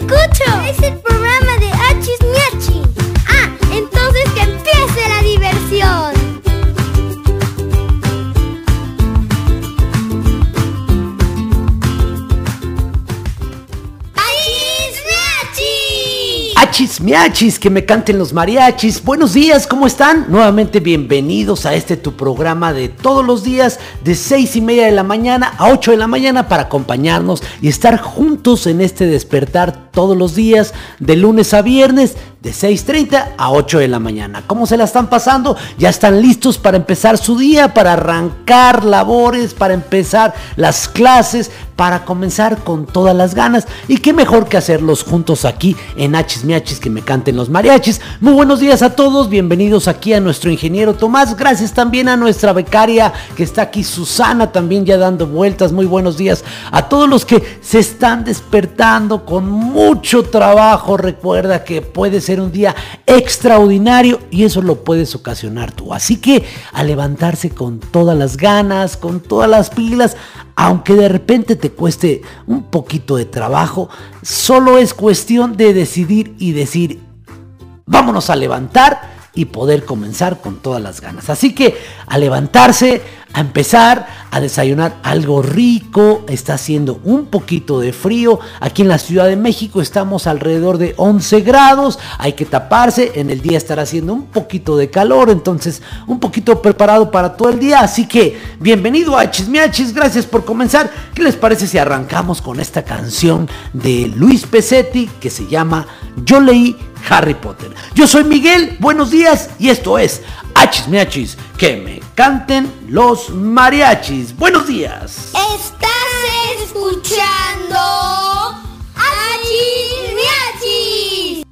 escucho! Es el programa de Achis Miachis. Ah, entonces que empiece la diversión. ¡Achis Miachis! Achis miachis, que me canten los mariachis. Buenos días, ¿cómo están? Nuevamente bienvenidos a este tu programa de todos los días de seis y media de la mañana a 8 de la mañana para acompañarnos y estar juntos en este despertar todos los días de lunes a viernes de 6.30 a 8 de la mañana. ¿Cómo se la están pasando? ¿Ya están listos para empezar su día, para arrancar labores, para empezar las clases, para comenzar con todas las ganas? Y qué mejor que hacerlos juntos aquí en Hachis Miachis que me canten los mariachis. Muy buenos días a todos, bienvenidos aquí a nuestro ingeniero Tomás. Gracias también a nuestra becaria que está aquí, Susana, también ya dando vueltas. Muy buenos días a todos los que se están despertando con mucho trabajo. Recuerda que puede ser un día extraordinario y eso lo puedes ocasionar tú. Así que a levantarse con todas las ganas, con todas las pilas, aunque de repente te cueste un poquito de trabajo, solo es cuestión de decidir y decir, vámonos a levantar y poder comenzar con todas las ganas. Así que a levantarse, a empezar a desayunar algo rico, está haciendo un poquito de frío. Aquí en la Ciudad de México estamos alrededor de 11 grados, hay que taparse, en el día estará haciendo un poquito de calor, entonces un poquito preparado para todo el día. Así que bienvenido a Chismiachis, gracias por comenzar. ¿Qué les parece si arrancamos con esta canción de Luis Pesetti que se llama Yo leí Harry Potter? Yo soy Miguel, buenos días y esto es Achis Miachis, que me canten los mariachis. Buenos días. Estás escuchando Achis Miachis.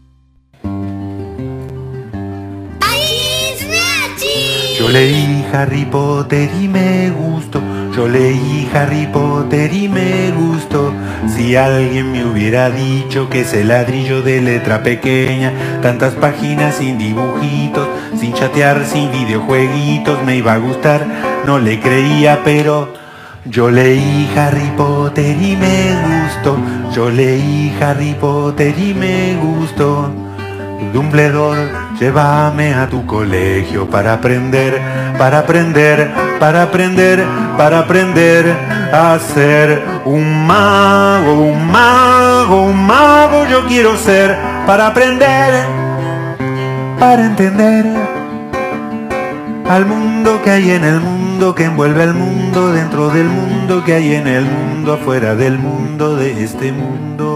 Achis Miachis. Yo leí Harry Potter y me gustó. Yo leí Harry Potter y me gustó. Si alguien me hubiera dicho que ese ladrillo de letra pequeña, tantas páginas sin dibujitos, sin chatear, sin videojueguitos, me iba a gustar, no le creía, pero yo leí Harry Potter y me gustó. Yo leí Harry Potter y me gustó. Dumbledore, llévame a tu colegio para aprender, para aprender, para aprender, para aprender a ser un mago, un mago, un mago yo quiero ser para aprender, para entender al mundo que hay en el mundo, que envuelve al mundo dentro del mundo que hay en el mundo, afuera del mundo de este mundo.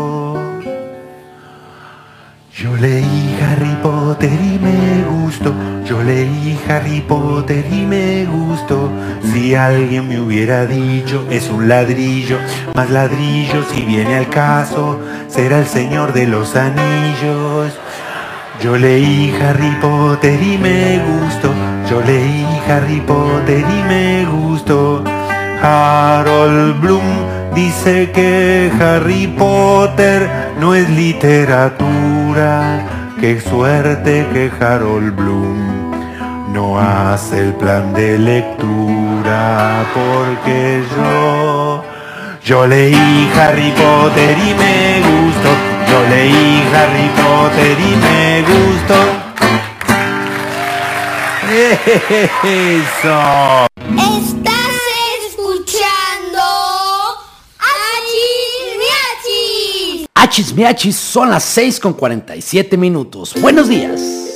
Yo leí Harry Potter y me gustó. Yo leí Harry Potter y me gustó. Si alguien me hubiera dicho es un ladrillo, más ladrillo si viene al caso, será el Señor de los Anillos. Yo leí Harry Potter y me gustó. Yo leí Harry Potter y me gustó. Harold Bloom dice que Harry Potter no es literatura. Qué suerte que Harold Bloom no hace el plan de lectura. Porque yo, yo leí Harry Potter y me gustó. Yo leí Harry Potter y me gustó. Eso. Achis Miachis son las 6 con 47 minutos. Buenos días.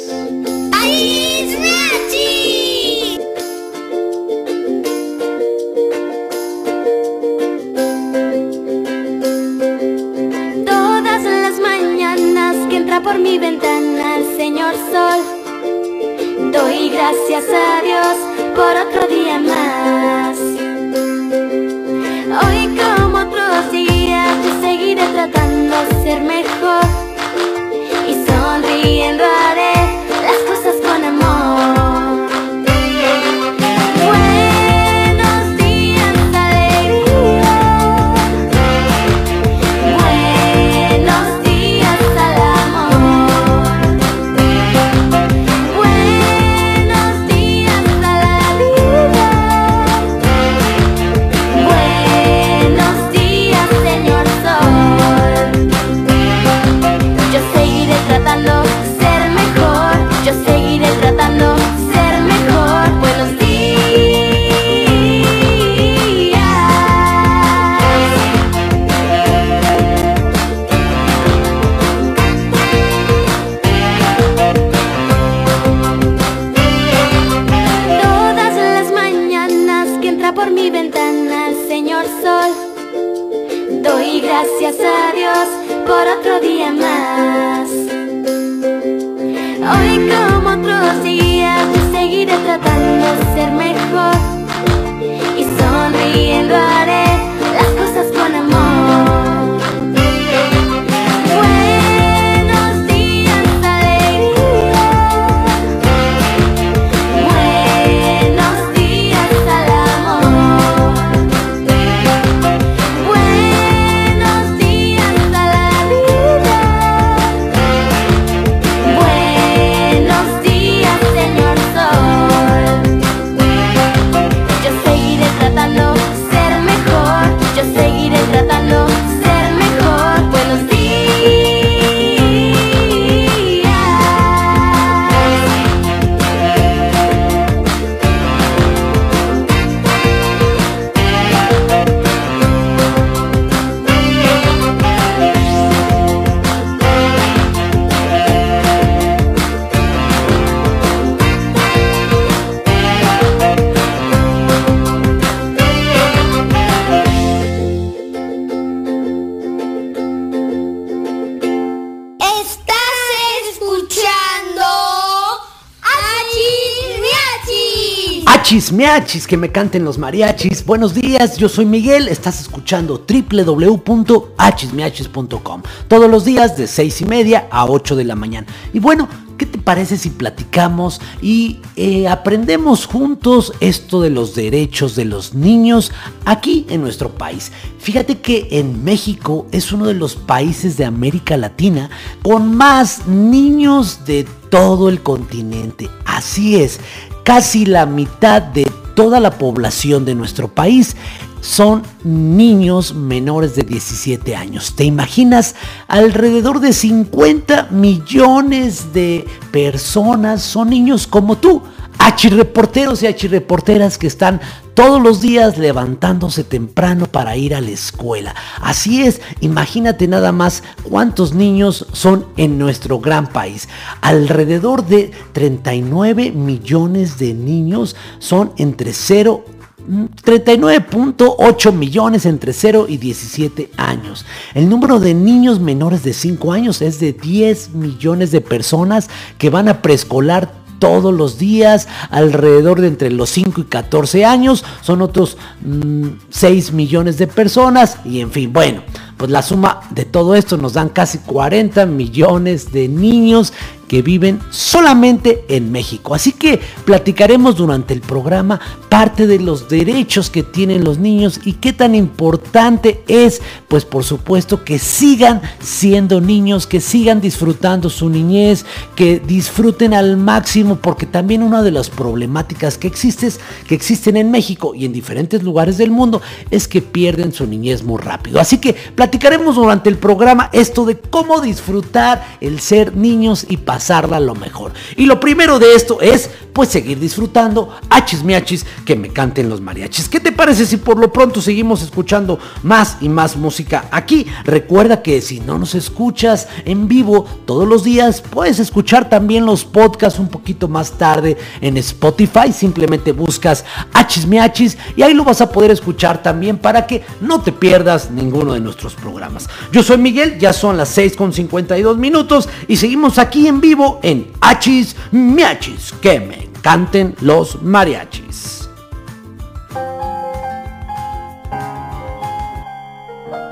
Que me canten los mariachis. Buenos días, yo soy Miguel. Estás escuchando www.achismiachis.com. Todos los días de 6 y media a 8 de la mañana. Y bueno, ¿qué te parece si platicamos y eh, aprendemos juntos esto de los derechos de los niños aquí en nuestro país? Fíjate que en México es uno de los países de América Latina con más niños de todo el continente. Así es, casi la mitad de toda la población de nuestro país son niños menores de 17 años. ¿Te imaginas? Alrededor de 50 millones de personas son niños como tú. Achirreporteros y achirreporteras que están todos los días levantándose temprano para ir a la escuela. Así es, imagínate nada más cuántos niños son en nuestro gran país. Alrededor de 39 millones de niños son entre 0 39.8 millones entre 0 y 17 años. El número de niños menores de 5 años es de 10 millones de personas que van a preescolar todos los días, alrededor de entre los 5 y 14 años, son otros mm, 6 millones de personas y en fin, bueno, pues la suma de todo esto nos dan casi 40 millones de niños que viven solamente en México. Así que platicaremos durante el programa parte de los derechos que tienen los niños y qué tan importante es, pues por supuesto, que sigan siendo niños, que sigan disfrutando su niñez, que disfruten al máximo, porque también una de las problemáticas que, existes, que existen en México y en diferentes lugares del mundo es que pierden su niñez muy rápido. Así que platicaremos durante el programa esto de cómo disfrutar el ser niños y pasarla lo mejor. Y lo primero de esto es pues seguir disfrutando achis miachis que me canten los mariachis. ¿Qué te parece si por lo pronto seguimos escuchando más y más música aquí? Recuerda que si no nos escuchas en vivo todos los días, puedes escuchar también los podcasts un poquito más tarde en Spotify. Simplemente buscas achis miachis y ahí lo vas a poder escuchar también para que no te pierdas ninguno de nuestros programas. Yo soy Miguel, ya son las 6 con 52 minutos y seguimos aquí en vivo en Achis Miachis. Que me canten los mariachis.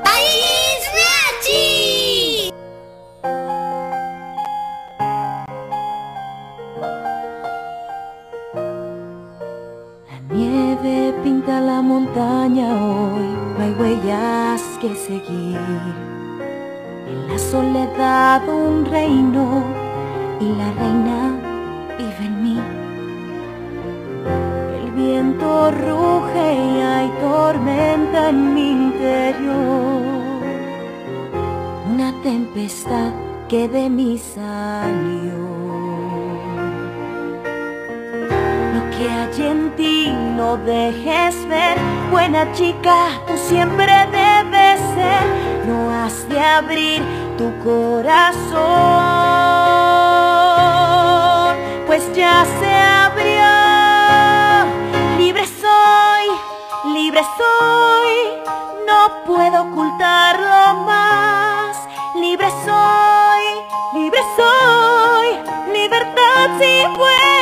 Achis La nieve pinta la montaña hoy, hay huellas que seguir. En la soledad un reino y la reina vive en mí. El viento ruge y hay tormenta en mi interior. Una tempestad que de mí salió. que hay en ti no dejes ver. Buena chica, tú siempre debes ser. No has de abrir tu corazón Pues ya se abrió. Libre soy, libre soy. No puedo ocultarlo más. Libre soy, libre soy. Libertad si puedo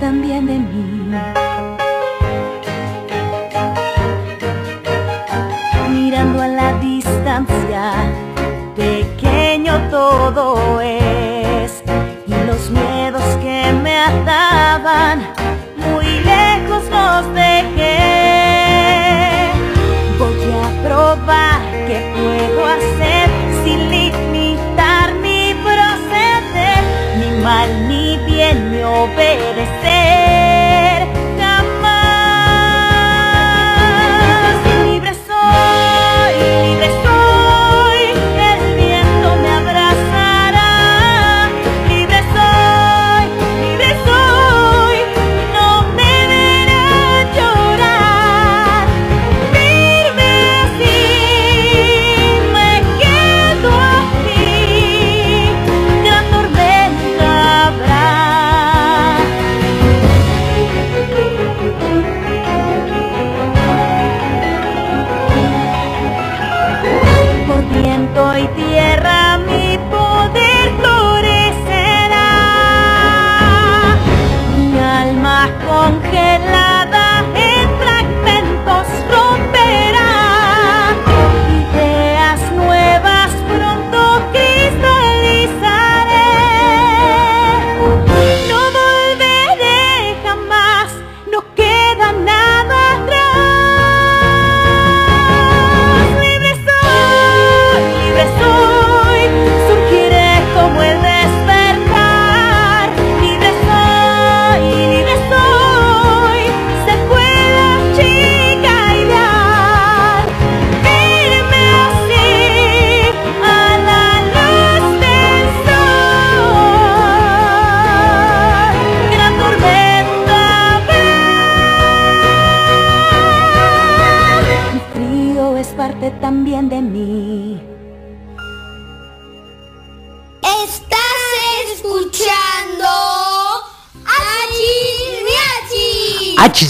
también de mí. Mirando a la distancia, pequeño todo es. Y los miedos que me ataban, muy lejos los dejé. Voy a probar qué puedo hacer sin limitar mi proceder, ni mal ni bien ni obedecer.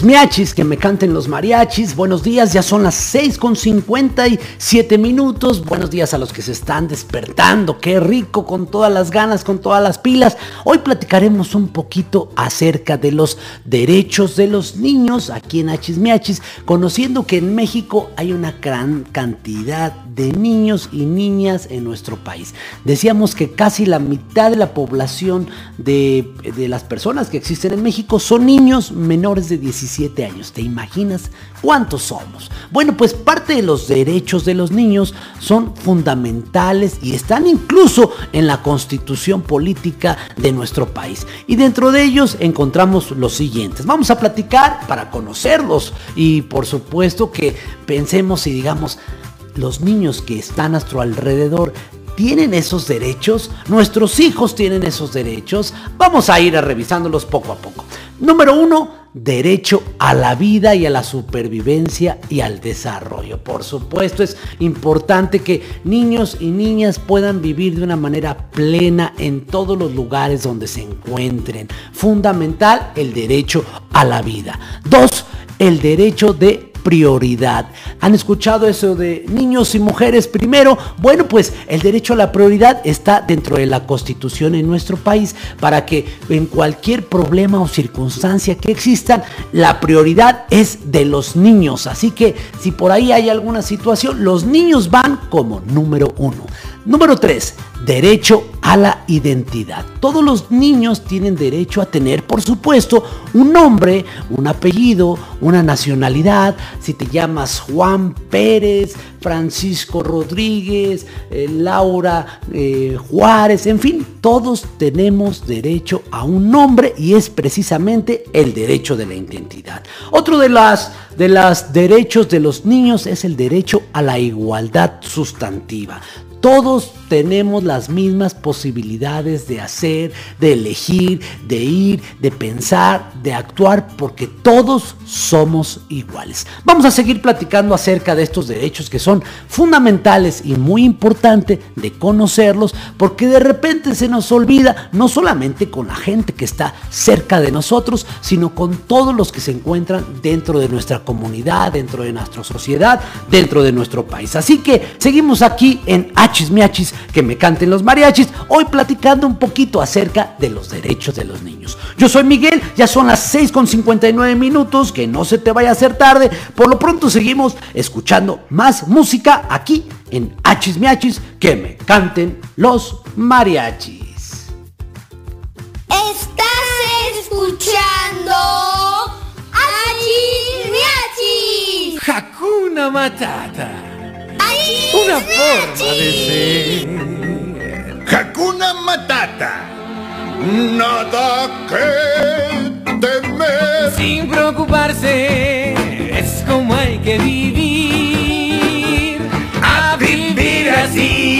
Achis Miachis. Achis miachis, que me canten los mariachis. Buenos días, ya son las 6 con 57 minutos. Buenos días a los que se están despertando. Qué rico, con todas las ganas, con todas las pilas. Hoy platicaremos un poquito acerca de los derechos de los niños aquí en Achis miachis, conociendo que en México hay una gran cantidad de niños y niñas en nuestro país. Decíamos que casi la mitad de la población de, de las personas que existen en México son niños menores de 17 años. ¿Te imaginas cuántos somos? Bueno, pues parte de los derechos de los niños son fundamentales y están incluso en la constitución política de nuestro país. Y dentro de ellos encontramos los siguientes. Vamos a platicar para conocerlos y por supuesto que pensemos y digamos, los niños que están a nuestro alrededor tienen esos derechos, nuestros hijos tienen esos derechos. Vamos a ir a revisándolos poco a poco. Número uno, derecho a la vida y a la supervivencia y al desarrollo. Por supuesto, es importante que niños y niñas puedan vivir de una manera plena en todos los lugares donde se encuentren. Fundamental el derecho a la vida. Dos, el derecho de prioridad. ¿Han escuchado eso de niños y mujeres primero? Bueno, pues el derecho a la prioridad está dentro de la constitución en nuestro país para que en cualquier problema o circunstancia que existan, la prioridad es de los niños. Así que si por ahí hay alguna situación, los niños van como número uno. Número 3. Derecho a la identidad. Todos los niños tienen derecho a tener, por supuesto, un nombre, un apellido, una nacionalidad. Si te llamas Juan Pérez, Francisco Rodríguez, eh, Laura eh, Juárez, en fin, todos tenemos derecho a un nombre y es precisamente el derecho de la identidad. Otro de las de los derechos de los niños es el derecho a la igualdad sustantiva. Todos tenemos las mismas posibilidades de hacer, de elegir, de ir, de pensar, de actuar, porque todos somos iguales. Vamos a seguir platicando acerca de estos derechos que son fundamentales y muy importante de conocerlos, porque de repente se nos olvida, no solamente con la gente que está cerca de nosotros, sino con todos los que se encuentran dentro de nuestra comunidad, dentro de nuestra sociedad, dentro de nuestro país. Así que seguimos aquí en Hachis Miachis que me canten los mariachis, hoy platicando un poquito acerca de los derechos de los niños. Yo soy Miguel, ya son las 6 con 59 minutos, que no se te vaya a hacer tarde, por lo pronto seguimos escuchando más música aquí en Hachis Miachis, que me canten los mariachis. Estás escuchando Achis Miachis. Hakuna Matata. Una forma de ser. Hakuna Matata. Nada que temer. Sin preocuparse, es como hay que vivir. A vivir así.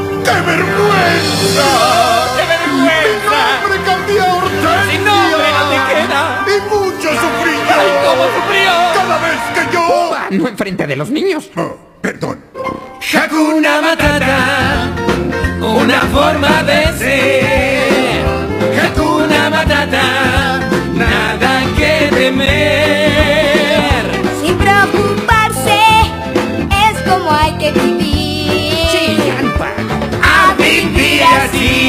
¡Qué vergüenza! ¡Qué vergüenza! Mi nombre cambió a Hortensia. Sin nombre no te queda. Y mucho sufrí yo. ¡Ay, cómo sufrió! Cada vez que yo... No enfrente de los niños. Oh, perdón. Hakuna Matata, una forma de ser. Hakuna Matata, nada que temer. Así,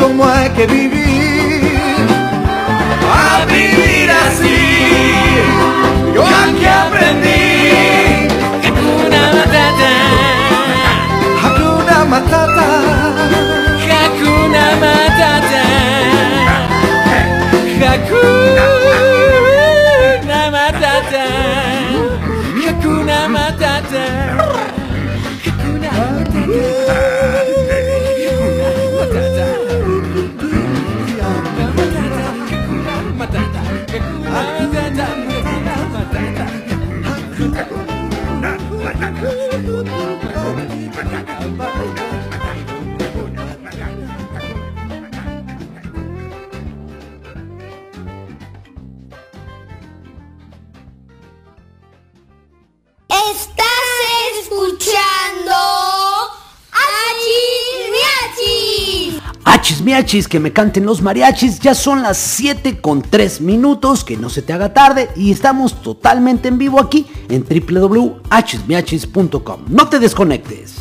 como hay que vivir. A vivir así, yo aquí aprendí. Hakuna Matata. Hakuna Matata. Hakuna Matata. Hakuna Miachis. Que me canten los mariachis, ya son las 7 con 3 minutos, que no se te haga tarde y estamos totalmente en vivo aquí en www.hachismiachis.com. No te desconectes.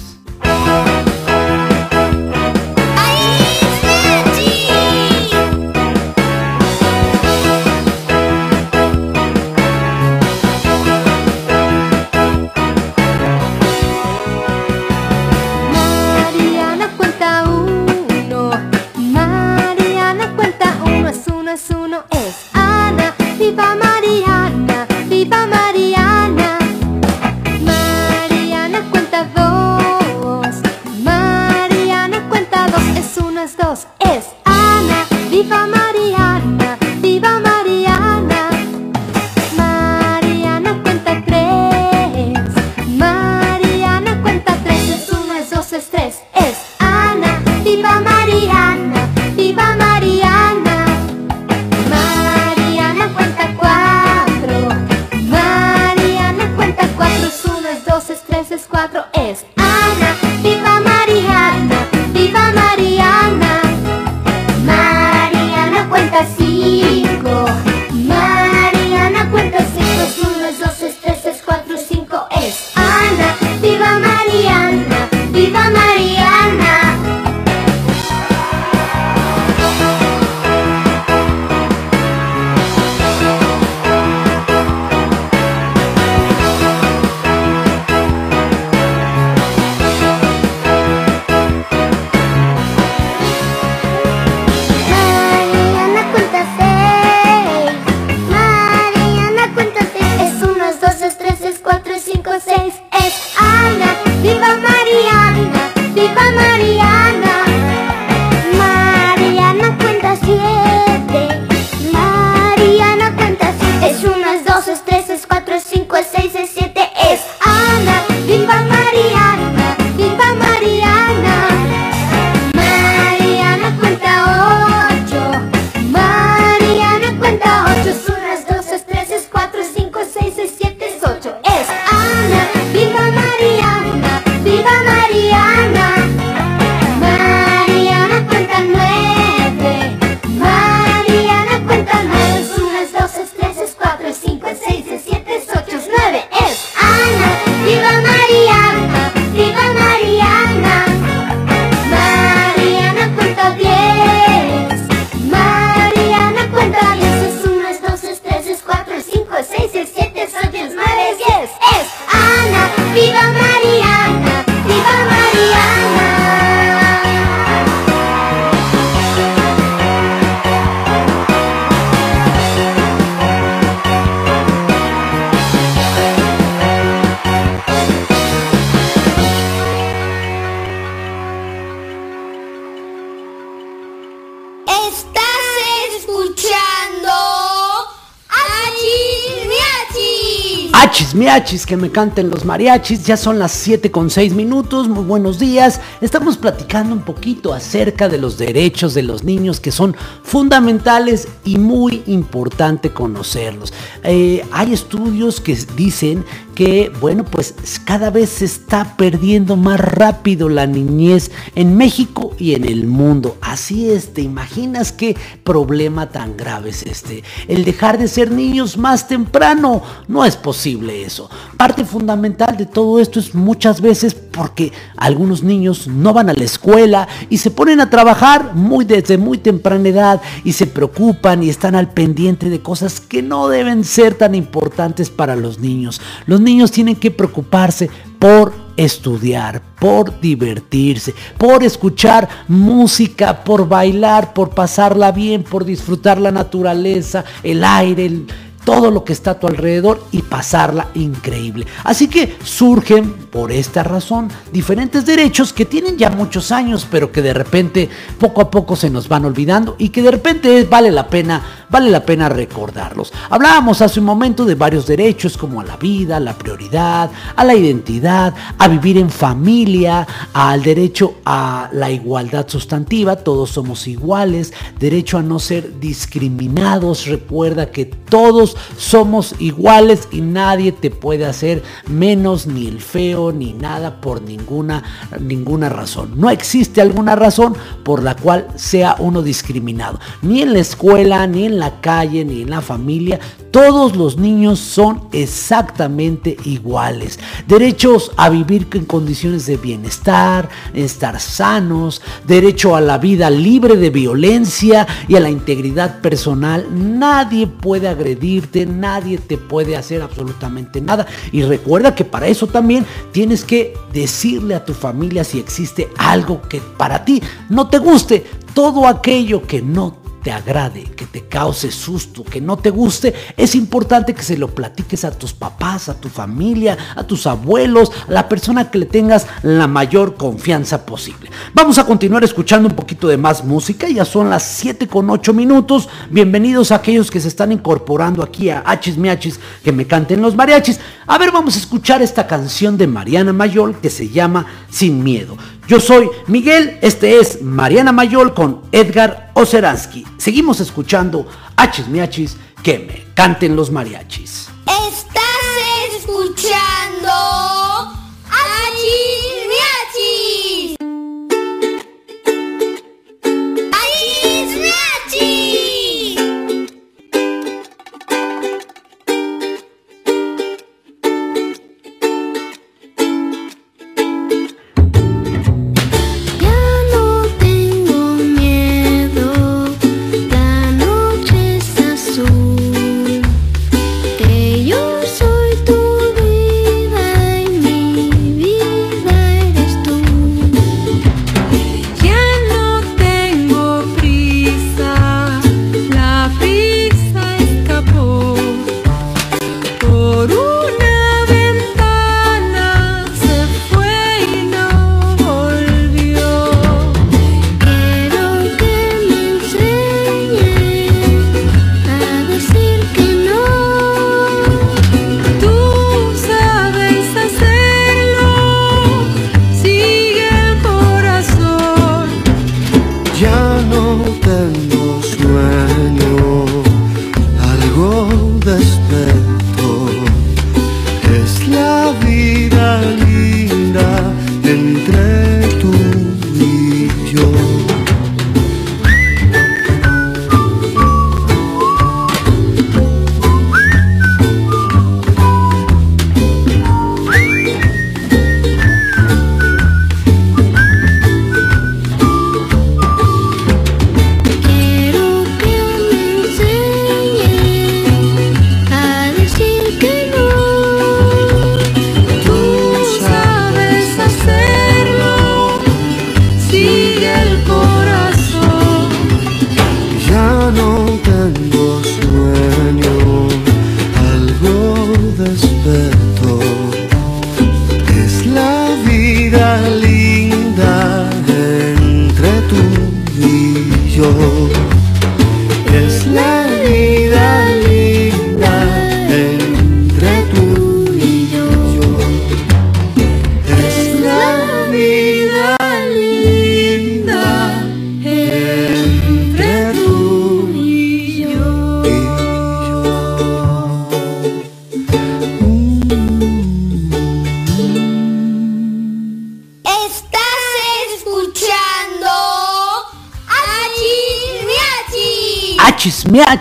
Achis, miachis, que me canten los mariachis. Ya son las 7 con 6 minutos. Muy buenos días. Estamos platicando un poquito acerca de los derechos de los niños que son fundamentales y muy importante conocerlos. Eh, hay estudios que dicen que, bueno, pues cada vez se está perdiendo más rápido la niñez en México y en el mundo. Así es, ¿te imaginas qué problema tan grave es este? El dejar de ser niños más temprano. No es posible eso. Parte fundamental de todo esto es muchas veces porque algunos niños no van a la escuela y se ponen a trabajar muy desde muy temprana edad y se preocupan y están al pendiente de cosas que no deben ser tan importantes para los niños. Los niños tienen que preocuparse por estudiar, por divertirse, por escuchar música, por bailar, por pasarla bien, por disfrutar la naturaleza, el aire, el- todo lo que está a tu alrededor y pasarla increíble. Así que surgen por esta razón diferentes derechos que tienen ya muchos años, pero que de repente poco a poco se nos van olvidando y que de repente vale la pena, vale la pena recordarlos. Hablábamos hace un momento de varios derechos como a la vida, a la prioridad, a la identidad, a vivir en familia, al derecho a la igualdad sustantiva, todos somos iguales, derecho a no ser discriminados, recuerda que todos somos iguales y nadie te puede hacer menos ni el feo ni nada por ninguna ninguna razón. No existe alguna razón por la cual sea uno discriminado, ni en la escuela, ni en la calle, ni en la familia. Todos los niños son exactamente iguales. Derechos a vivir en condiciones de bienestar, estar sanos, derecho a la vida libre de violencia y a la integridad personal. Nadie puede agredirte, nadie te puede hacer absolutamente nada. Y recuerda que para eso también tienes que decirle a tu familia si existe algo que para ti no te guste. Todo aquello que no te agrade, que te cause susto, que no te guste, es importante que se lo platiques a tus papás, a tu familia, a tus abuelos, a la persona que le tengas la mayor confianza posible. Vamos a continuar escuchando un poquito de más música, ya son las 7 con 8 minutos. Bienvenidos a aquellos que se están incorporando aquí a Hachis Miachis, que me canten los mariachis. A ver, vamos a escuchar esta canción de Mariana Mayol que se llama Sin Miedo. Yo soy Miguel, este es Mariana Mayol con Edgar Oceransky. Seguimos escuchando Hachis Miachis, que me canten los mariachis. Estás escuchando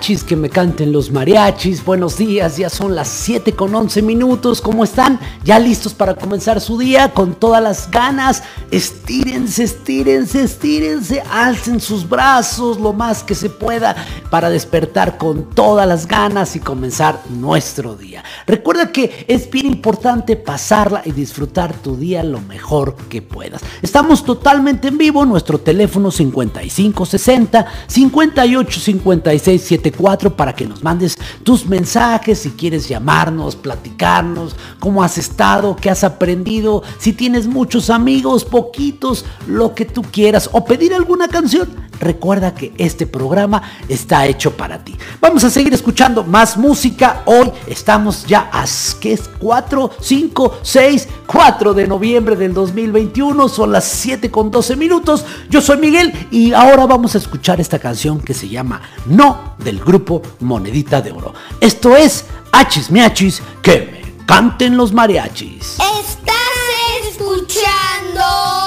Que me canten los mariachis. Buenos días, ya son las 7 con 11 minutos. ¿Cómo están? ¿Ya listos para comenzar su día con todas las ganas? Estírense, estírense, estírense. Alcen sus brazos lo más que se pueda para despertar con todas las ganas y comenzar nuestro día. Recuerda que es bien importante pasarla y disfrutar tu día lo mejor que puedas. Estamos totalmente en vivo. Nuestro teléfono 5560 5850 5674 para que nos mandes tus mensajes, si quieres llamarnos, platicarnos, cómo has estado, qué has aprendido, si tienes muchos amigos, poquitos, lo que tú quieras, o pedir alguna canción. Recuerda que este programa está hecho para ti. Vamos a seguir escuchando más música. Hoy estamos ya a que es 4, 5, 6, 4 de noviembre del 2021. Son las 7 con 12 minutos. Yo soy Miguel y ahora vamos a escuchar esta canción que se llama No del grupo Monedita de Oro. Esto es Hachis Miachis que me canten los mariachis. Estás escuchando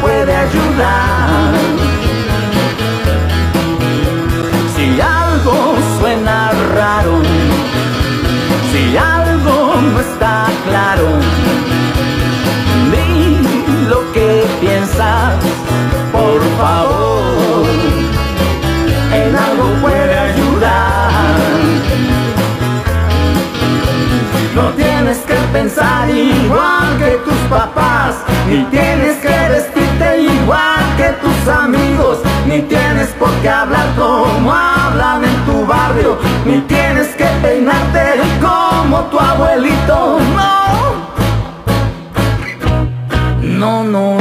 puede ayudar. Si algo suena raro, si algo no está claro, Di lo que piensas, por favor. No tienes que pensar igual que tus papás, ni tienes que vestirte igual que tus amigos, ni tienes por qué hablar como hablan en tu barrio, ni tienes que peinarte como tu abuelito. No. No, no,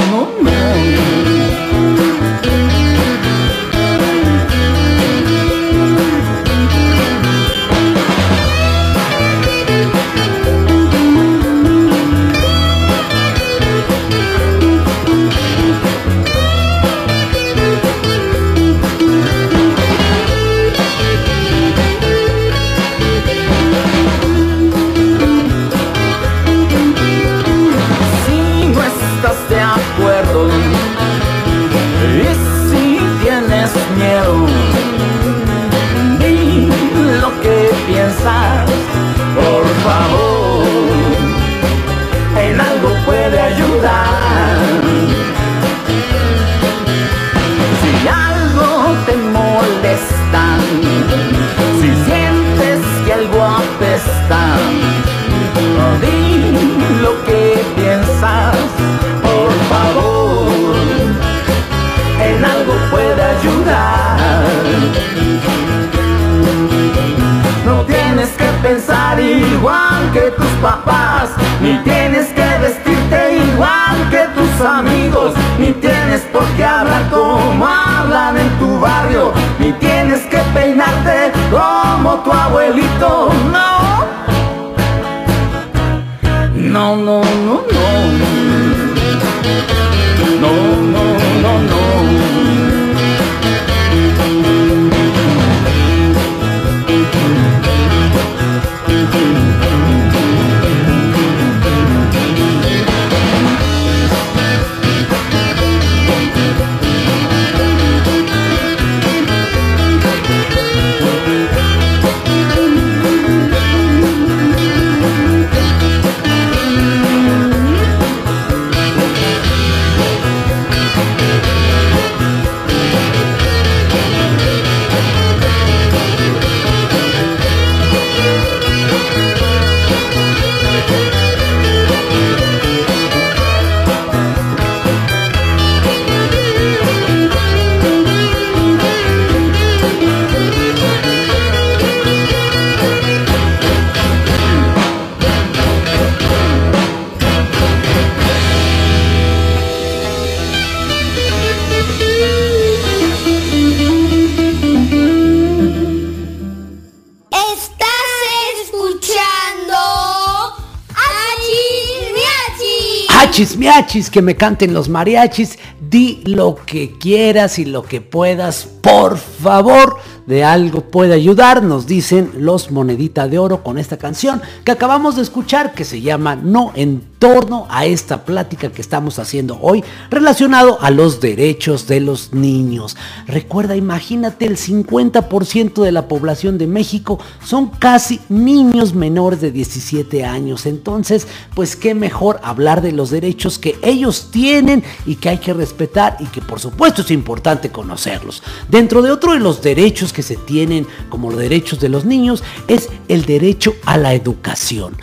Que me canten los mariachis. Di lo que quieras y lo que puedas, por favor de algo puede ayudar, nos dicen los Monedita de Oro con esta canción que acabamos de escuchar que se llama No en torno a esta plática que estamos haciendo hoy relacionado a los derechos de los niños. Recuerda, imagínate, el 50% de la población de México son casi niños menores de 17 años. Entonces, pues qué mejor hablar de los derechos que ellos tienen y que hay que respetar y que por supuesto es importante conocerlos. Dentro de otro de los derechos que se tienen como los derechos de los niños es el derecho a la educación.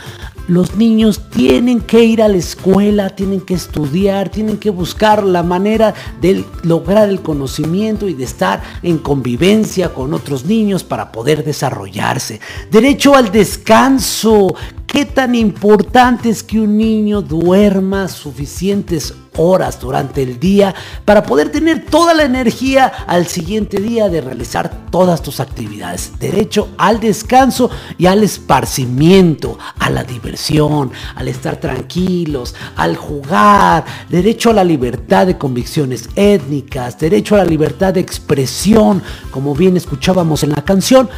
Los niños tienen que ir a la escuela, tienen que estudiar, tienen que buscar la manera de lograr el conocimiento y de estar en convivencia con otros niños para poder desarrollarse. Derecho al descanso. ¿Qué tan importante es que un niño duerma suficientes horas durante el día para poder tener toda la energía al siguiente día de realizar todas tus actividades? Derecho al descanso y al esparcimiento, a la diversión, al estar tranquilos, al jugar, derecho a la libertad de convicciones étnicas, derecho a la libertad de expresión, como bien escuchábamos en la canción,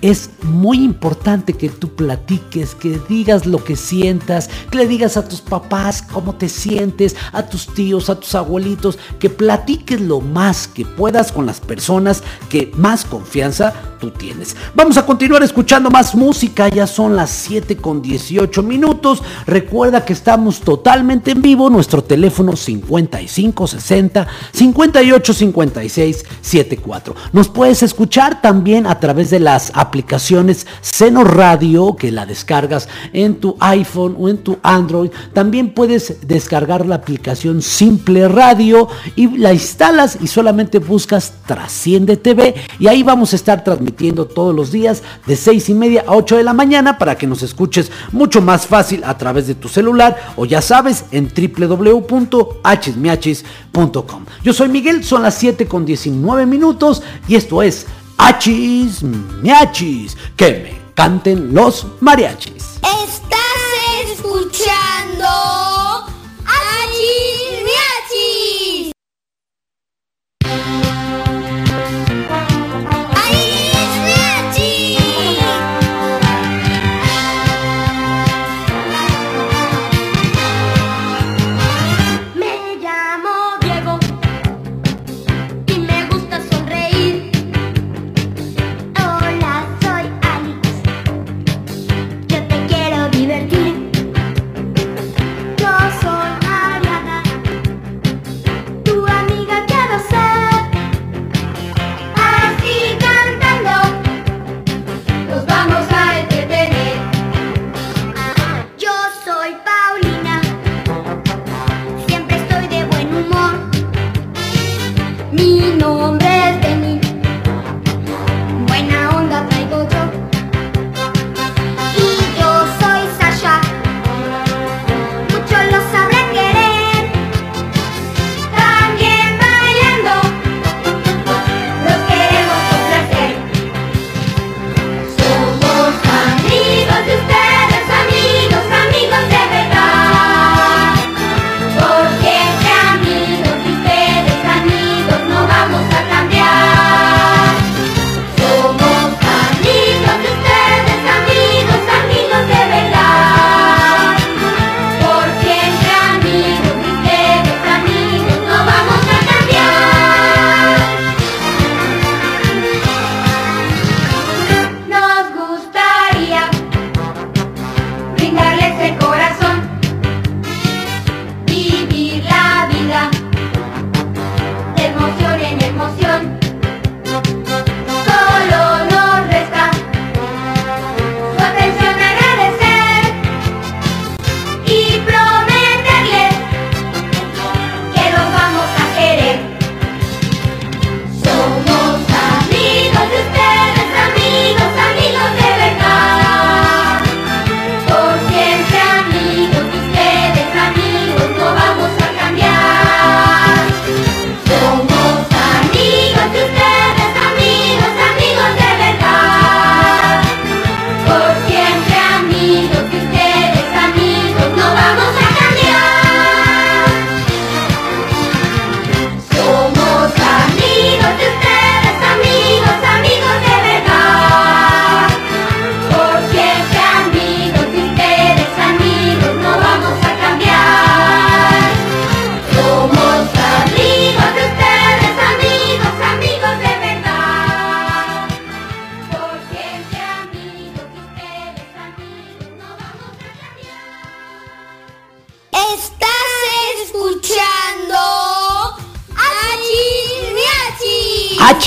es muy importante que tú platiques, que digas lo que sientas, que le digas a tus papás cómo te sientes, a tus tíos, a tus abuelitos, que platiques lo más que puedas con las personas que más confianza tú tienes. Vamos a continuar escuchando más música, ya son las 7 con 18 minutos. Recuerda que estamos totalmente en vivo, nuestro teléfono 5560 58 56 74. Nos puedes escuchar también a través de las aplicaciones Seno Radio, que la descargas en tu iPhone o en tu Android. También puedes descargar la aplicación Simple Radio y la instalas y solamente buscas Trasciende TV y ahí vamos a estar transmitiendo todos los días de 6 y media a 8 de la mañana para que nos escuches mucho más fácil a través de tu celular o ya sabes en www.hmiachis.com. Yo soy Miguel, son las 7 con 19 minutos y esto es Achis Miachis, que me canten los mariachis. Estás escuchando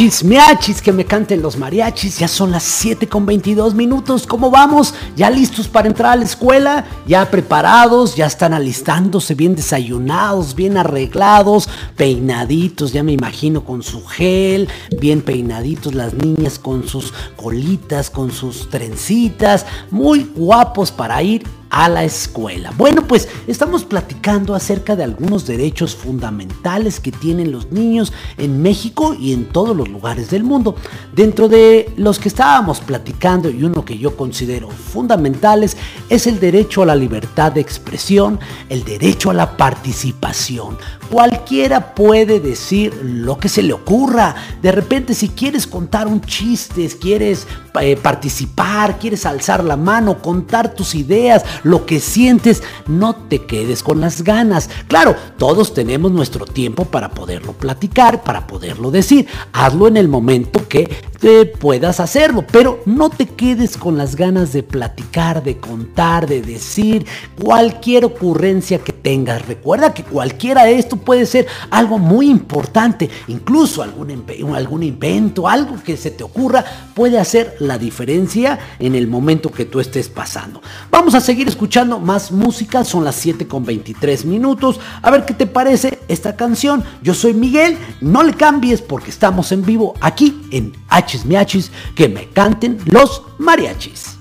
Achis, miachis, que me canten los mariachis. Ya son las 7 con 22 minutos. ¿Cómo vamos? ¿Ya listos para entrar a la escuela? ¿Ya preparados? ¿Ya están alistándose? Bien desayunados, bien arreglados, peinaditos, ya me imagino con su gel, bien peinaditos las niñas con sus colitas, con sus trencitas, muy guapos para ir a la escuela. Bueno, pues estamos platicando acerca de algunos derechos fundamentales que tienen los niños en México y en todos los lugares del mundo. Dentro de los que estábamos platicando y uno que yo considero fundamentales es el derecho a la libertad de expresión, el derecho a la participación. Cualquiera puede decir lo que se le ocurra. De repente si quieres contar un chiste, quieres eh, participar, quieres alzar la mano, contar tus ideas, lo que sientes, no te quedes con las ganas. Claro, todos tenemos nuestro tiempo para poderlo platicar, para poderlo decir. Hazlo en el momento que te puedas hacerlo, pero no te quedes con las ganas de platicar, de contar, de decir cualquier ocurrencia que tengas. Recuerda que cualquiera de esto puede ser algo muy importante, incluso algún, algún invento, algo que se te ocurra, puede hacer la diferencia en el momento que tú estés pasando. Vamos a seguir escuchando más música, son las 7 con 23 minutos. A ver qué te parece esta canción. Yo soy Miguel, no le cambies porque estamos en vivo aquí en Hachis Miachis, que me canten los mariachis.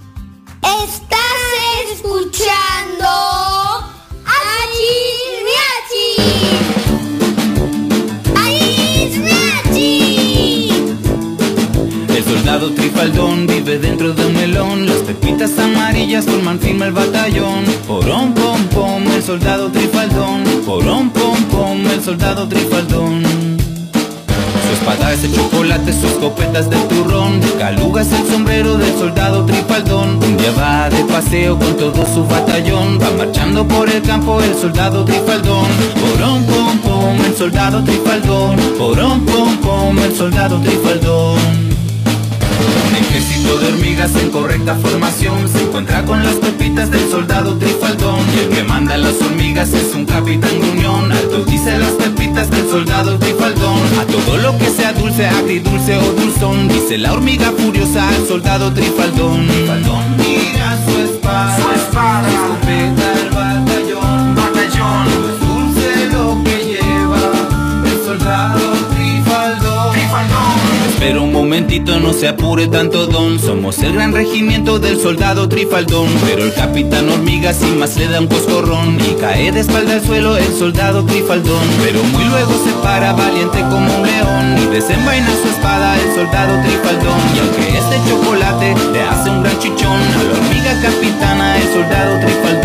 Estás escuchando soldado trifaldón vive dentro de un melón. Las pepitas amarillas forman firme el batallón. Porón pom pom, el soldado trifaldón. Porón pom pom, el soldado trifaldón. Su espada es de chocolate, sus copetas de turrón. De calugas el sombrero del soldado trifaldón. Un día va de paseo con todo su batallón. Va marchando por el campo el soldado trifaldón. Porón pom pom, el soldado trifaldón. Porón pom pom, el soldado trifaldón un ejército de hormigas en correcta formación. Se encuentra con las pepitas del soldado trifaldón. Y el que manda las hormigas es un capitán gruñón Alto dice las pepitas del soldado trifaldón. A todo lo que sea dulce, agridulce o dulzón Dice la hormiga furiosa al soldado trifaldón. Trifaldón mira su espada Su espada. Escopeta el batallón. Batallón. Es dulce lo que lleva El soldado pero un momentito no se apure tanto don. Somos el gran regimiento del soldado trifaldón. Pero el capitán hormiga sin más le da un coscorrón Y cae de espalda al suelo el soldado trifaldón. Pero muy luego se para valiente como un león Y desenvaina su espada el soldado trifaldón. Y aunque este chocolate le hace un gran chichón A la hormiga capitana el soldado trifaldón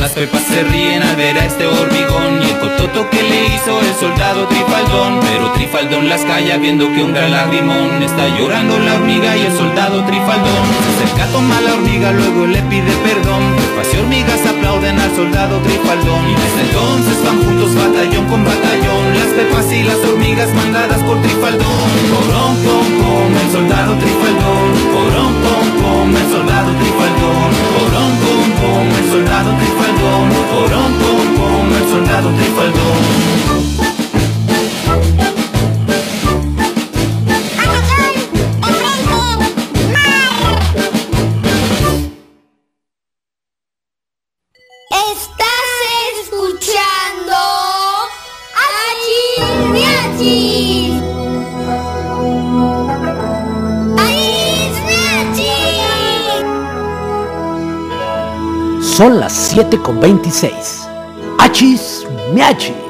las pepas se ríen al ver a este hormigón Y el cototo que le hizo el soldado Trifaldón. Pero Trifaldón las calla viendo que un gran lagrimón Está llorando la hormiga y el soldado Trifaldón. Se acerca, toma la hormiga, luego le pide perdón. Pepas y hormigas aplauden al soldado Trifaldón. Y desde entonces van juntos batallón con batallón. Las pepas y las hormigas mandadas por Trifaldón. Porón, pom, pom, el soldado Trifaldón. Porón, pom, pom, el soldado Trifaldón Porón, pom, pom, el soldado trifaldón, porón, pom, pom, el soldado trifaldón. Las 7 con 26. Achis, miachis.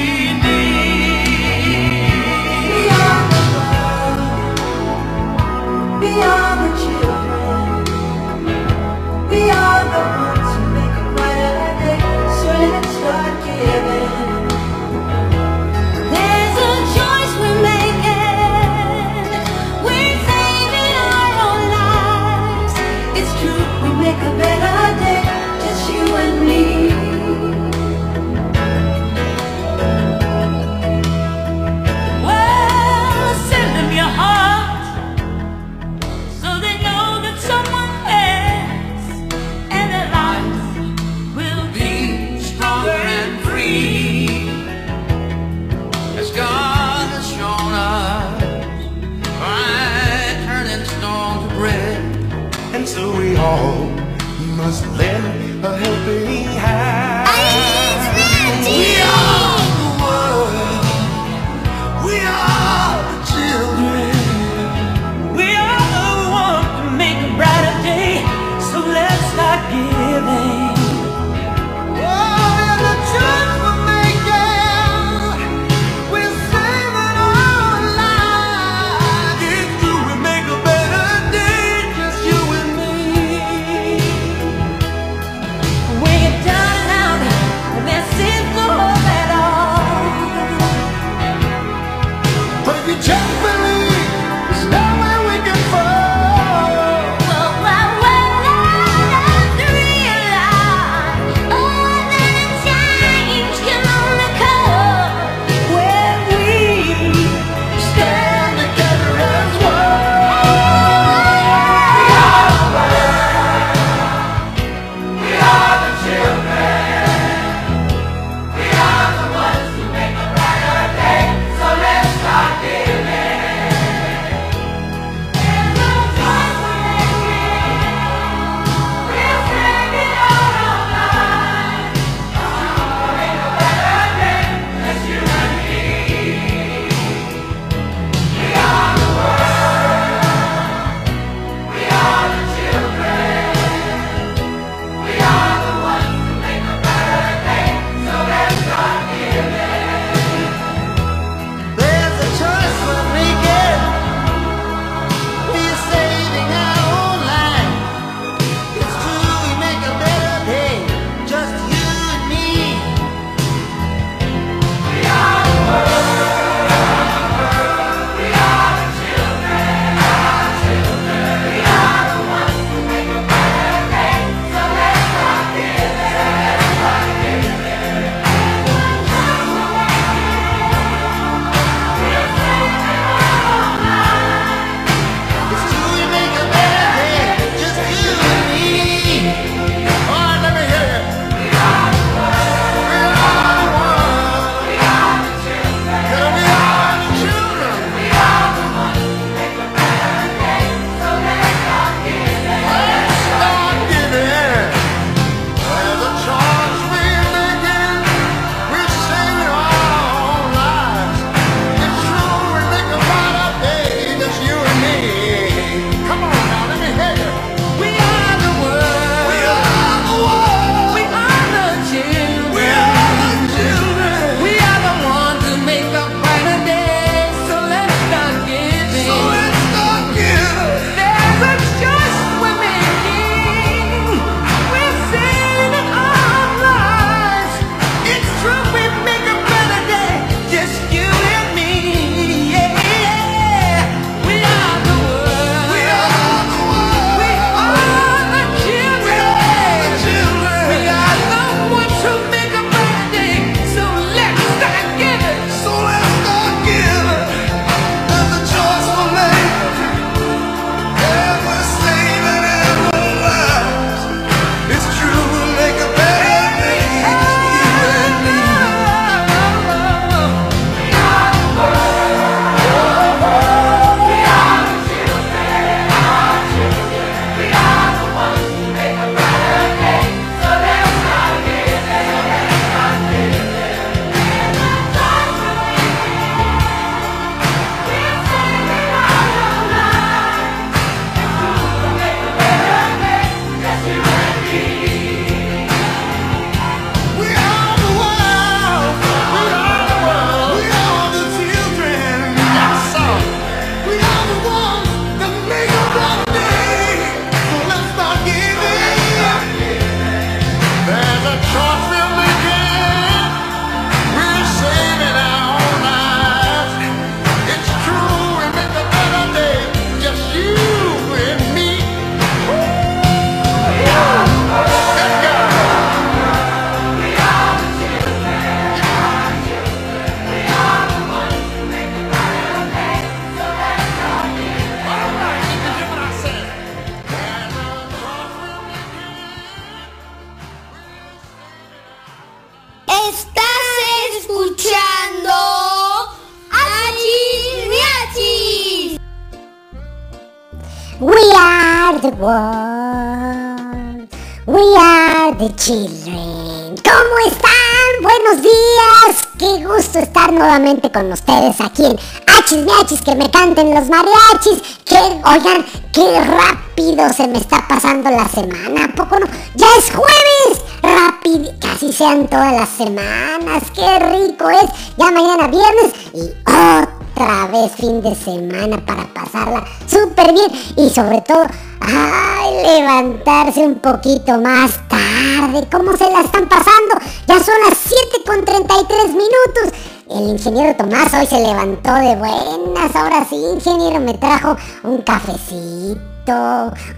con ustedes aquí en Miachis, que me canten los mariachis. Que, oigan, qué rápido se me está pasando la semana. ¿A poco no? Ya es jueves. Rápido, casi sean todas las semanas. Qué rico es. Ya mañana viernes y otra vez fin de semana para pasarla súper bien. Y sobre todo, ay, levantarse un poquito más tarde. ¿Cómo se la están pasando? Ya son las 7 con 33 minutos. El ingeniero Tomás hoy se levantó de buenas. Ahora sí, ingeniero, me trajo un cafecito.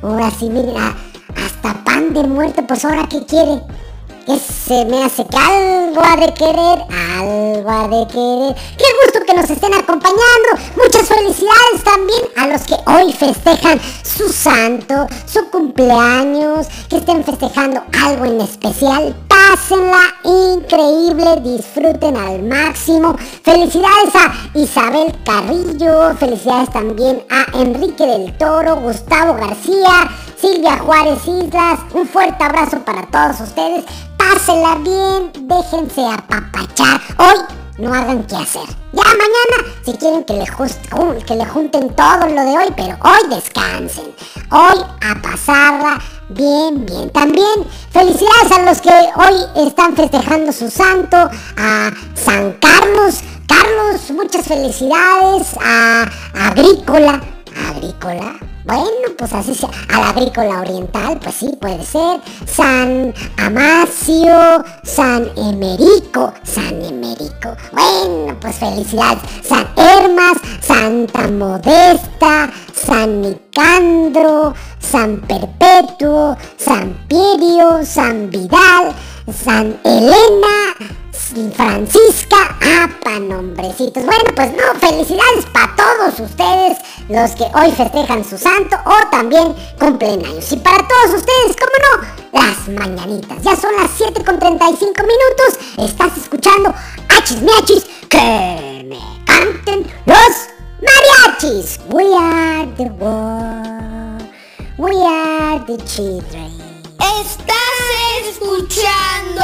Ahora sí, mira, hasta pan de muerto. Pues ahora, ¿qué quiere? Que se me hace que algo ha de querer, algo ha de querer. Qué gusto que nos estén acompañando. Muchas felicidades también a los que hoy festejan su santo, su cumpleaños, que estén festejando algo en especial. Pásenla increíble, disfruten al máximo. Felicidades a Isabel Carrillo, felicidades también a Enrique del Toro, Gustavo García, Silvia Juárez Islas. Un fuerte abrazo para todos ustedes pásela bien, déjense apapachar. Hoy no hagan qué hacer. Ya mañana, si quieren que le, que le junten todo lo de hoy, pero hoy descansen. Hoy a pasarla bien, bien. También felicidades a los que hoy están festejando su santo, a San Carlos. Carlos, muchas felicidades a Agrícola. Agrícola, bueno, pues así sea. A la agrícola oriental, pues sí, puede ser. San Amacio, San Emerico, San Emerico. Bueno, pues felicidades. San Hermas, Santa Modesta, San Nicandro, San Perpetuo, San Pirio, San Vidal, San Elena, Francisca, apa nombrecitos. Bueno, pues no, felicidades para todos ustedes, los que hoy festejan su santo o también cumplen años. Y para todos ustedes, ¿cómo no? Las mañanitas. Ya son las 7 con 35 minutos. Estás escuchando Hachis Miachis que me canten los mariachis. We are the world. We are the children. Estás escuchando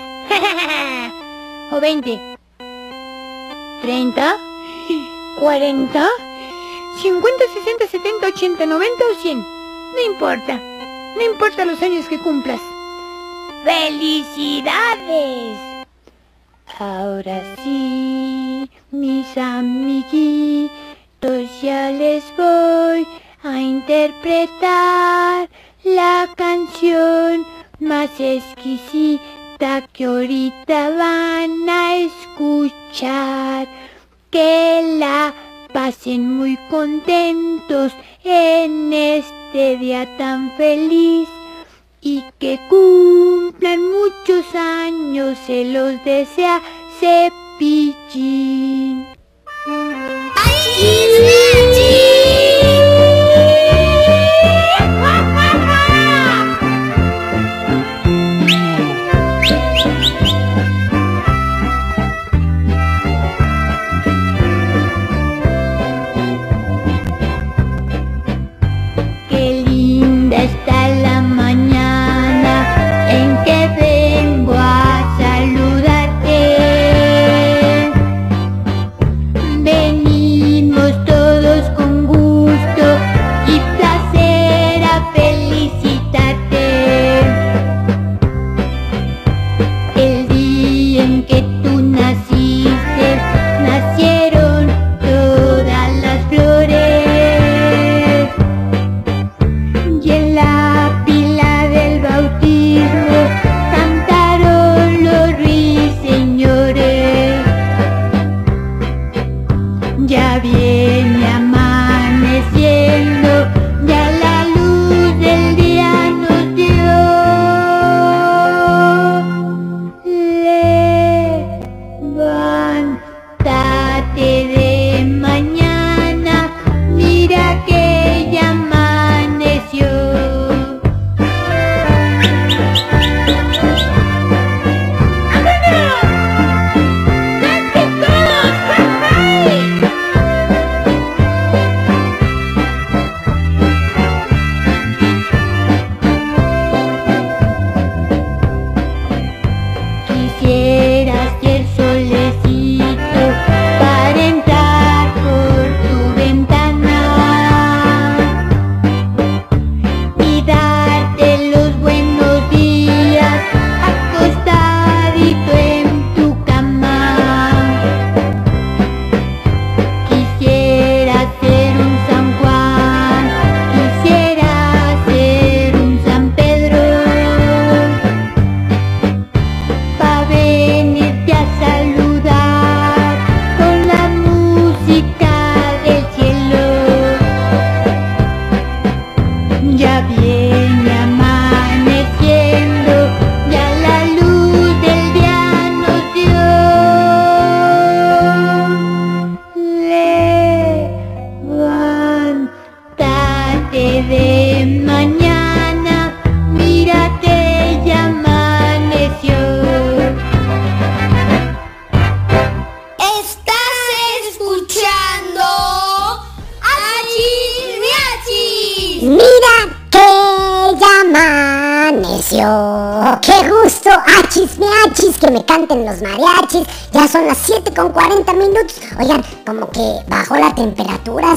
O veinte. Treinta. Cuarenta. Cincuenta, sesenta, setenta, ochenta, noventa o cien. No importa. No importa los años que cumplas. ¡Felicidades! Ahora sí, mis amiguitos, ya les voy a interpretar la canción más exquisita que ahorita van a escuchar. Que la pasen muy contentos en este día tan feliz y que cumplan muchos años, se los desea Cepillín.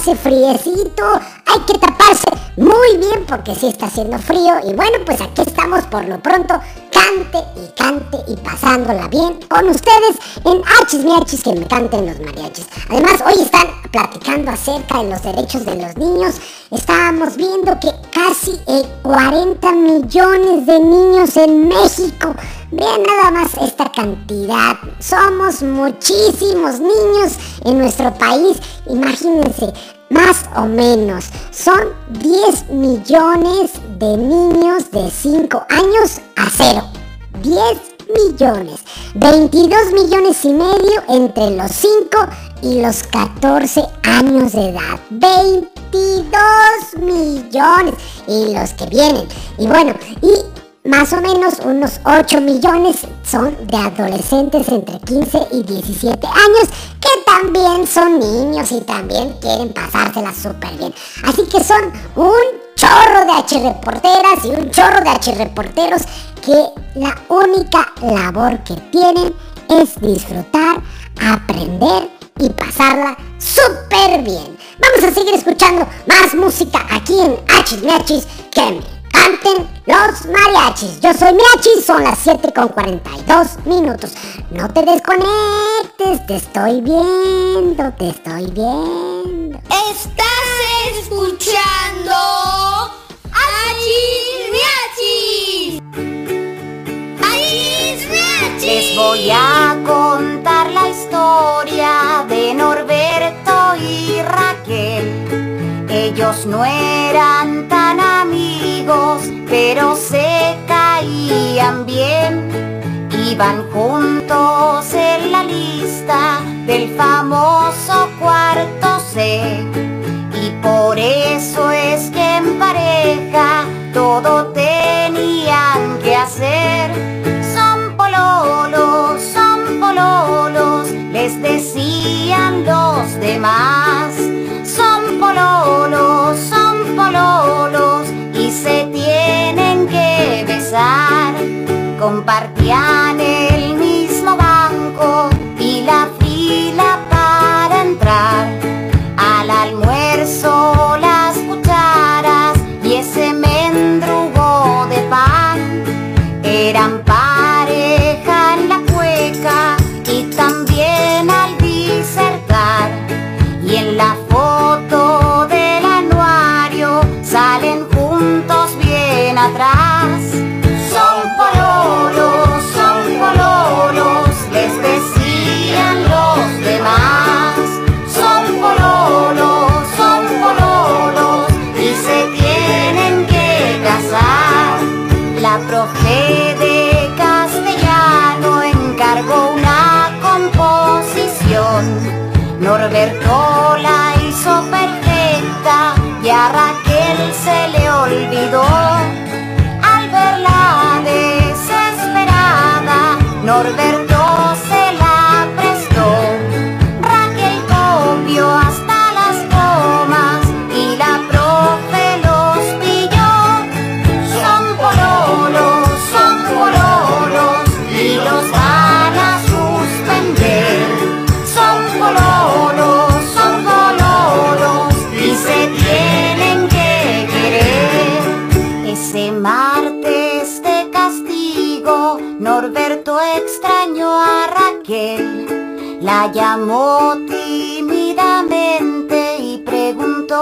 Hace friecito. Hay que taparse muy bien porque sí está haciendo frío. Y bueno, pues aquí estamos por lo pronto. Cante y cante y pasándola bien con ustedes en Achis Miachis que me canten los mariachis. Además, hoy están platicando acerca de los derechos de los niños. Estábamos viendo que casi eh, 40 millones de niños en México. Vean nada más esta cantidad. Somos muchísimos niños en nuestro país. Imagínense, más o menos. Son 10 millones de niños de 5 años a cero. 10 millones. 22 millones y medio entre los 5 y los 14 años de edad. 22 millones. Y los que vienen. Y bueno, y más o menos unos 8 millones son de adolescentes entre 15 y 17 años que también son niños y también quieren pasársela súper bien. Así que son un chorro de H reporteras y un chorro de H reporteros que la única labor que tienen es disfrutar, aprender y pasarla súper bien. Vamos a seguir escuchando más música aquí en Hachis que me canten los mariachis. Yo soy Miachis, son las 7 con 42 minutos. No te desconectes, te estoy viendo, te estoy viendo. Estás escuchando Achis Miachis. Achis Miachis. Les voy a contar la historia de Norberto y Raquel. Ellos no eran tan amigos, pero se caían bien. Iban juntos en la lista del famoso cuarto C. Y por eso es que en pareja todo tenían que hacer. Son pololos, son pololos, les decían los demás. Pololos, son pololos y se tienen que besar. Compartían martes de castigo, Norberto extrañó a Raquel. La llamó tímidamente y preguntó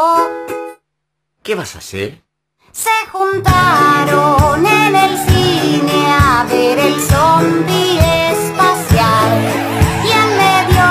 ¿Qué vas a hacer? se juntaron en el cine a ver el zombie espacial y en medio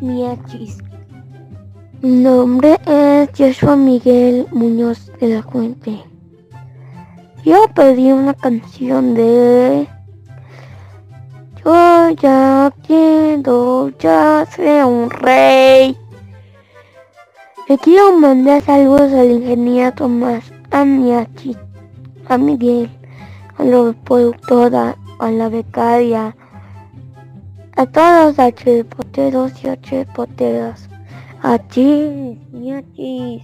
miachis. Mi nombre es Joshua Miguel Muñoz de la Fuente. Yo pedí una canción de... Yo ya quiero ya ser un rey. Le quiero mandar saludos al ingeniero Tomás, a Miachi, a Miguel, a la productora, a la becaria, a todos los poteros y poteras. Achis, miachis.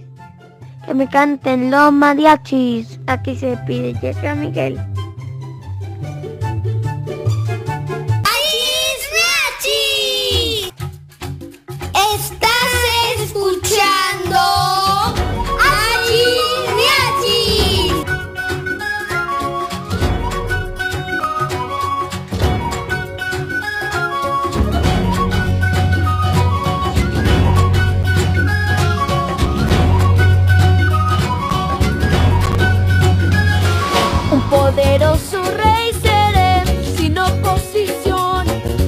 Que me canten los mariachis. Aquí se pide Jessica Miguel. Estás escuchando.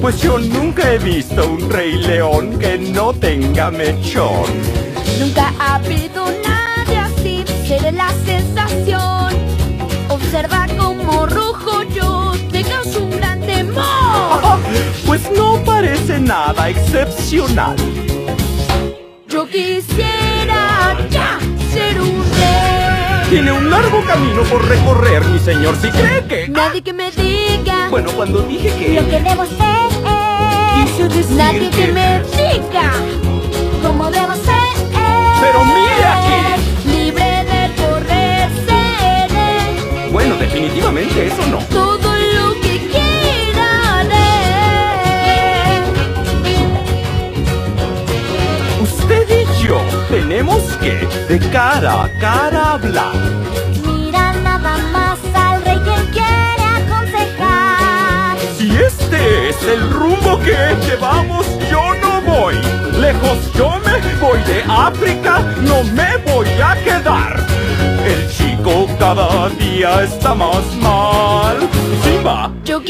Pues yo nunca he visto un rey león que no tenga mechón. Nunca ha habido nadie así, seré la sensación. Observa cómo rujo yo, tengas un gran temor. Pues no parece nada excepcional. Yo quisiera ya ser un rey. Tiene un largo camino por recorrer, mi señor, si cree que... Nadie que me diga Bueno, cuando dije que... lo que debo ser. Nadie que me diga cómo debo ser. Pero mire aquí. Libre de correr seré. Bueno, definitivamente eso no. Todo lo que quiera. Usted y yo tenemos que de cara a cara hablar. El rumbo que llevamos, yo no voy. Lejos yo me voy de África, no me voy a quedar. El chico cada día está más mal. Simba, Yo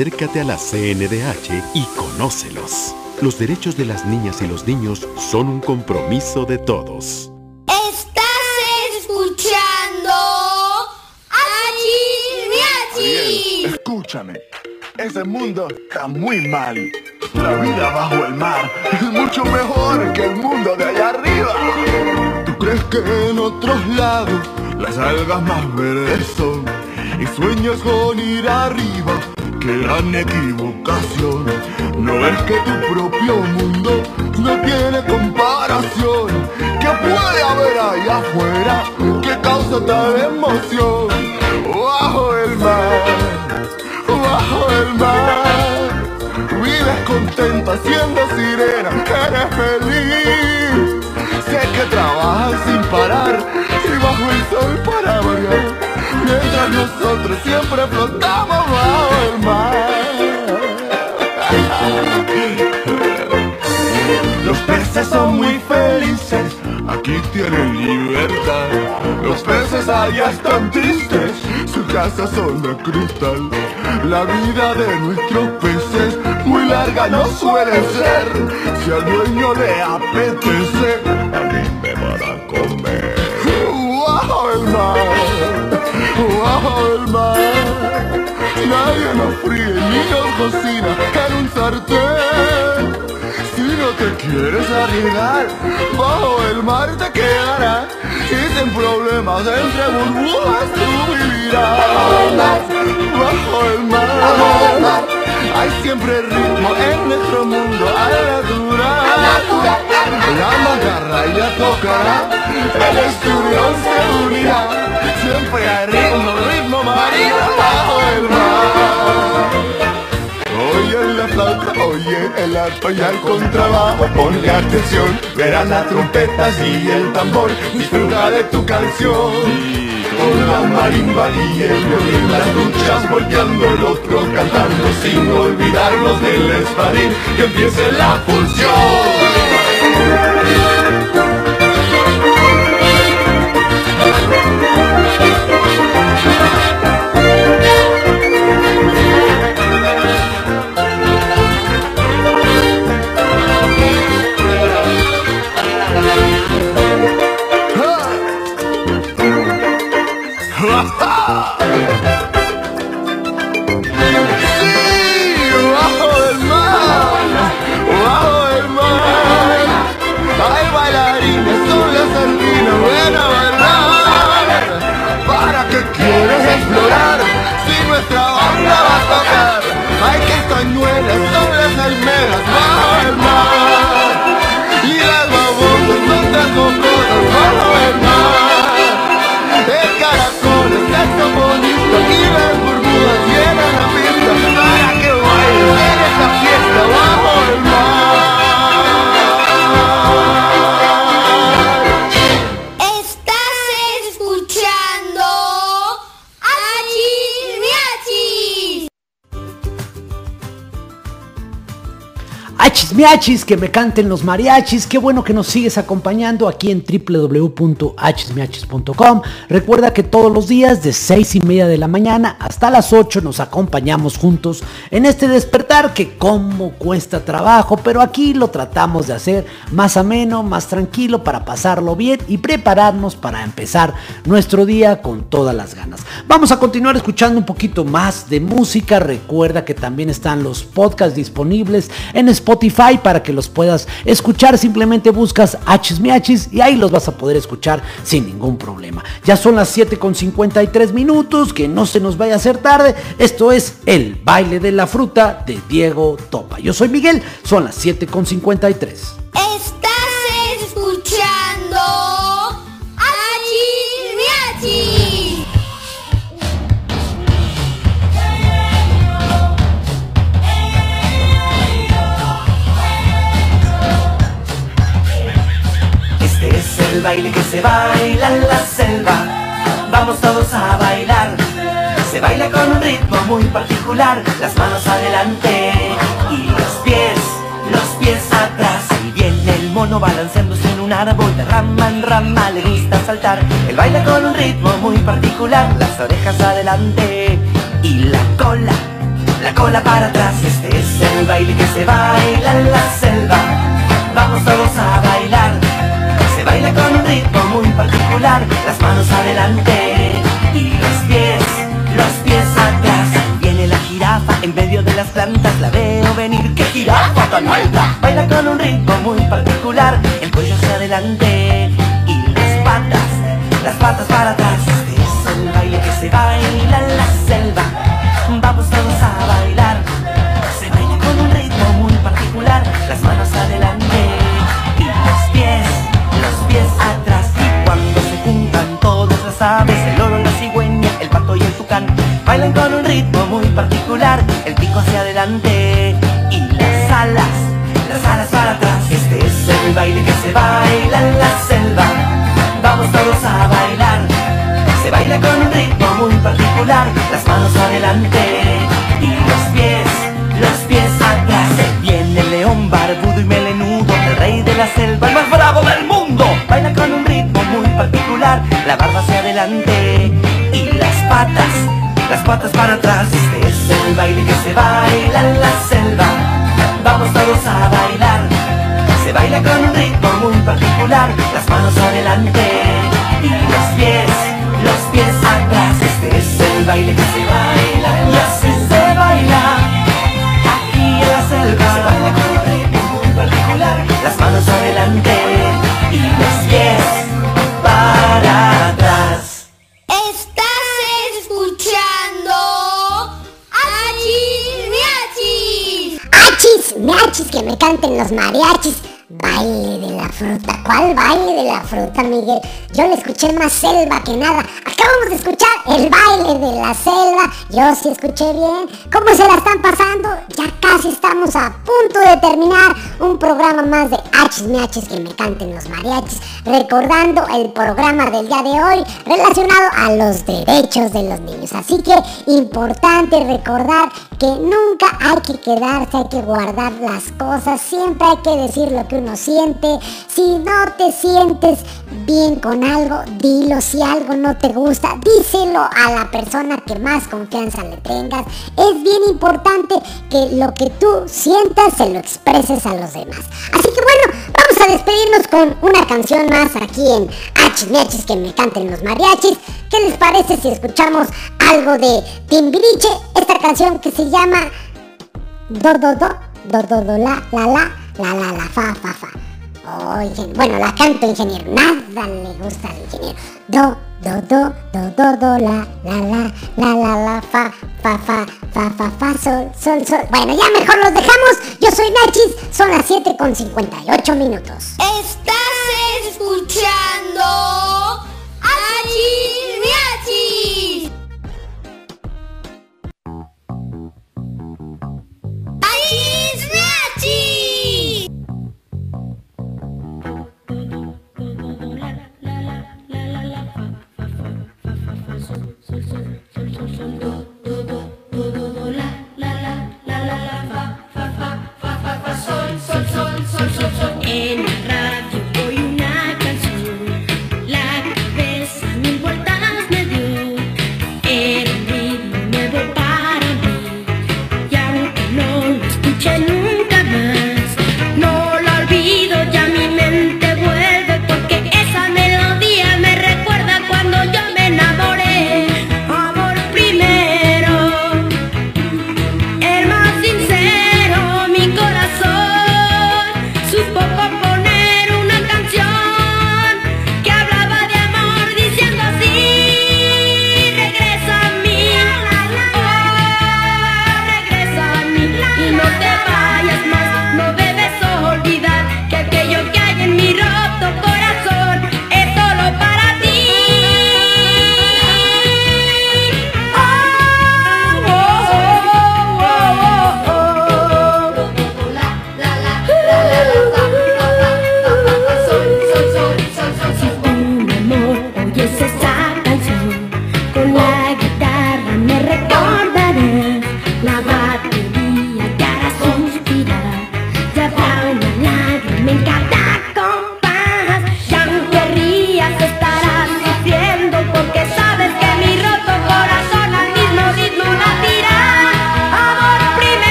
Acércate a la CNDH y conócelos. Los derechos de las niñas y los niños son un compromiso de todos. Estás escuchando. ¡Achis, miachis! Escúchame, ese mundo está muy mal. La vida bajo el mar es mucho mejor que el mundo de allá arriba. ¿Tú crees que en otros lados las algas más verdes son? Y sueñas con ir arriba qué gran equivocación. No ves que tu propio mundo no tiene comparación. ¿Qué puede haber ahí afuera que causa tal emoción? Bajo el mar, bajo el mar, vives contenta siendo sirena, eres feliz. Sé que trabajas sin parar y bajo el sol para variar. Mientras nosotros siempre flotamos bajo el mar. Los peces son muy felices, aquí tienen libertad. Los peces allá están tristes, sus casas son de cristal. La vida de nuestros peces muy larga no suele ser. Si al dueño le apetece, a mí me van a comer. Bajo el mar, bajo el mar. Nadie nos fríe ni nos cocina en un sartén. Si no te quieres arriesgar, bajo el mar te quedarás y sin problemas entre burbujas tú vivirás. Bajo el mar, hay siempre ritmo en nuestro mundo al natural. La macarra ya tocará, el estudio se unirá. Siempre ritmo, ritmo marino bajo el mar. Oye la flauta, oye el arpa y al contrabajo Ponle atención, verás las trompetas y el tambor Disfruta de tu canción. Con la marimba y el violín Las duchas volteando el otro cantando Sin olvidarnos del espadín Que empiece la función tocar? Hay castañuelas, son miachis, que me canten los mariachis. Qué bueno que nos sigues acompañando aquí en www.achismiachis.com. Recuerda que todos los días de 6 y media de la mañana hasta las 8 nos acompañamos juntos en este despertar que como cuesta trabajo, pero aquí lo tratamos de hacer más ameno, más tranquilo para pasarlo bien y prepararnos para empezar nuestro día con todas las ganas. Vamos a continuar escuchando un poquito más de música. Recuerda que también están los podcasts disponibles en Spotify para que los puedas escuchar. Simplemente buscas Hachis y ahí los vas a poder escuchar sin ningún problema. Ya son las 7 con 53 minutos, que no se nos vaya a hacer tarde. Esto es El baile de la fruta de Diego Topa. Yo soy Miguel, son las 7 con 53. Estás el baile que se baila en la selva. Vamos todos a bailar. Se baila con un ritmo muy particular. Las manos adelante y los pies, los pies atrás. Y viene el mono balanceándose en un árbol de rama en rama. Le gusta saltar. Él baila con un ritmo muy particular. Las orejas adelante y la cola, la cola para atrás. Este es el baile que se baila en la selva. Vamos todos a bailar. Baila con un ritmo muy particular, las manos adelante y los pies, los pies atrás. Viene la jirafa en medio de las plantas, la veo venir, qué jirafa tan alta. Baila con un ritmo muy particular, el cuello hacia adelante y las patas, las patas para atrás. Es el baile que se baila con un ritmo muy particular, el pico hacia adelante y las alas, las alas para atrás. Este es el baile que se baila en la selva. Vamos todos a bailar. Se baila con un ritmo muy particular, las manos adelante y los pies, los pies atrás. Viene el león barbudo y melenudo, el rey de la selva, el más bravo del mundo. Baila con un ritmo muy particular, la barba hacia adelante patas para atrás. Este es el baile que se baila en la selva. Vamos todos a bailar. Se baila con un ritmo muy particular, las manos adelante y los pies, los pies atrás. Este es el baile que se baila la fruta, Miguel? Yo le escuché más selva que nada. Acabamos de escuchar el baile de la selva. Yo sí escuché bien. ¿Cómo se la están pasando? Ya casi estamos a punto de terminar un programa más de Achis Miachis que me canten los mariachis. Recordando el programa del día de hoy relacionado a los derechos de los niños. Así que importante recordar que nunca hay que quedarse, hay que guardar las cosas. Siempre hay que decir lo que uno siente. Si no te sientes bien con algo, dilo. Si algo no te gusta, díselo a la persona que más confianza le tengas. Es bien importante que lo que tú sientas se lo expreses a los demás. Así que bueno, vamos a despedirnos con una canción más aquí en Hachis que me canten los mariachis. ¿Qué les parece si escuchamos algo de Timbiriche? Esta canción que se llama Do Do Do Do Do La La La La La Fa Fa Fa. Oh, ingen- bueno, la canto ingeniero, nada le gusta al ingeniero. Do Do Do Do Do Do La La La La La La Fa Fa Fa Fa Fa Fa Sol Sol Sol. Bueno, ya mejor los dejamos. Yo soy Nachis, son las 7 con 58 minutos. Estás escuchando Achis Miachis. Achis En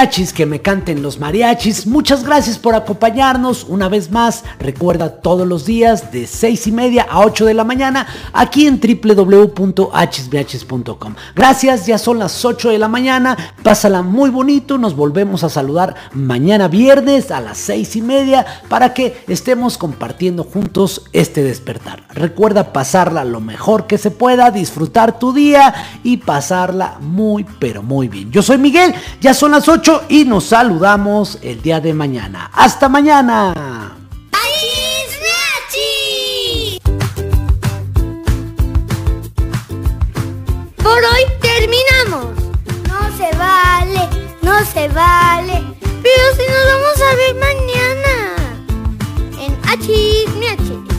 Que me canten los mariachis. Muchas gracias por acompañarnos una vez más. Recuerda todos los días de 6 y media a 8 de la mañana aquí en www.achismiachis.com. Gracias, ya son las 8 de la mañana. Pásala muy bonito. Nos volvemos a saludar mañana viernes a las 6 y media para que estemos compartiendo juntos este despertar. Recuerda pasarla lo mejor que se pueda, disfrutar tu día y pasarla muy pero muy bien. Yo soy Miguel, ya son las 8 y nos saludamos el día de mañana. Hasta mañana. Por hoy terminamos. No se vale, no se vale. Pero si nos vamos a ver mañana. En Achis Miachis.